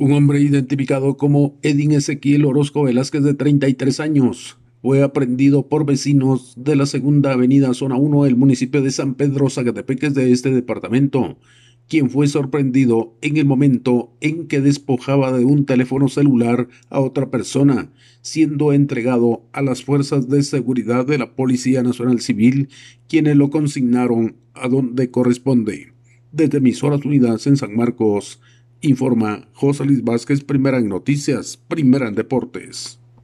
Un hombre identificado como Edin Ezequiel Orozco Velázquez de 33 años fue aprendido por vecinos de la segunda avenida zona 1 del municipio de San Pedro Zacatepeques de este departamento, quien fue sorprendido en el momento en que despojaba de un teléfono celular a otra persona, siendo entregado a las fuerzas de seguridad de la Policía Nacional Civil, quienes lo consignaron a donde corresponde. Desde Emisoras Unidas en San Marcos, informa José Luis Vázquez, primera en noticias, primera en deportes.